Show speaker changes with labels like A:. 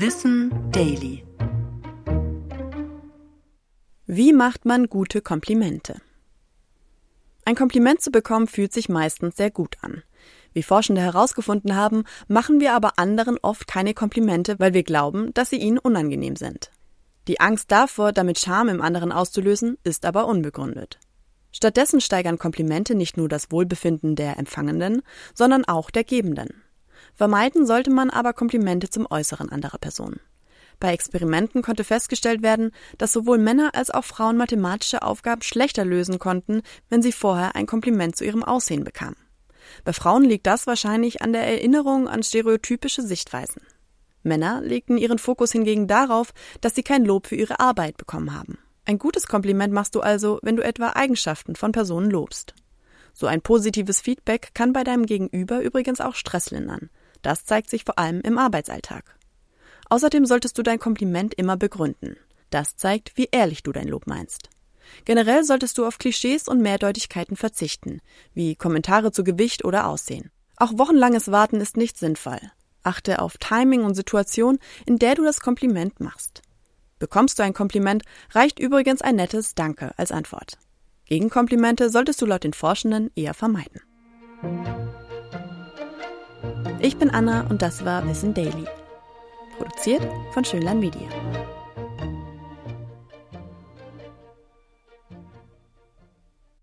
A: Wissen Daily.
B: Wie macht man gute Komplimente? Ein Kompliment zu bekommen fühlt sich meistens sehr gut an. Wie Forschende herausgefunden haben, machen wir aber anderen oft keine Komplimente, weil wir glauben, dass sie ihnen unangenehm sind. Die Angst davor, damit Scham im anderen auszulösen, ist aber unbegründet. Stattdessen steigern Komplimente nicht nur das Wohlbefinden der Empfangenden, sondern auch der Gebenden. Vermeiden sollte man aber Komplimente zum Äußeren anderer Personen. Bei Experimenten konnte festgestellt werden, dass sowohl Männer als auch Frauen mathematische Aufgaben schlechter lösen konnten, wenn sie vorher ein Kompliment zu ihrem Aussehen bekamen. Bei Frauen liegt das wahrscheinlich an der Erinnerung an stereotypische Sichtweisen. Männer legten ihren Fokus hingegen darauf, dass sie kein Lob für ihre Arbeit bekommen haben. Ein gutes Kompliment machst du also, wenn du etwa Eigenschaften von Personen lobst. So ein positives Feedback kann bei deinem Gegenüber übrigens auch Stress lindern. Das zeigt sich vor allem im Arbeitsalltag. Außerdem solltest du dein Kompliment immer begründen. Das zeigt, wie ehrlich du dein Lob meinst. Generell solltest du auf Klischees und Mehrdeutigkeiten verzichten, wie Kommentare zu Gewicht oder Aussehen. Auch wochenlanges Warten ist nicht sinnvoll. Achte auf Timing und Situation, in der du das Kompliment machst. Bekommst du ein Kompliment, reicht übrigens ein nettes Danke als Antwort. Gegenkomplimente solltest du laut den Forschenden eher vermeiden. Ich bin Anna und das war Wissen Daily. Produziert von Schönlein Media.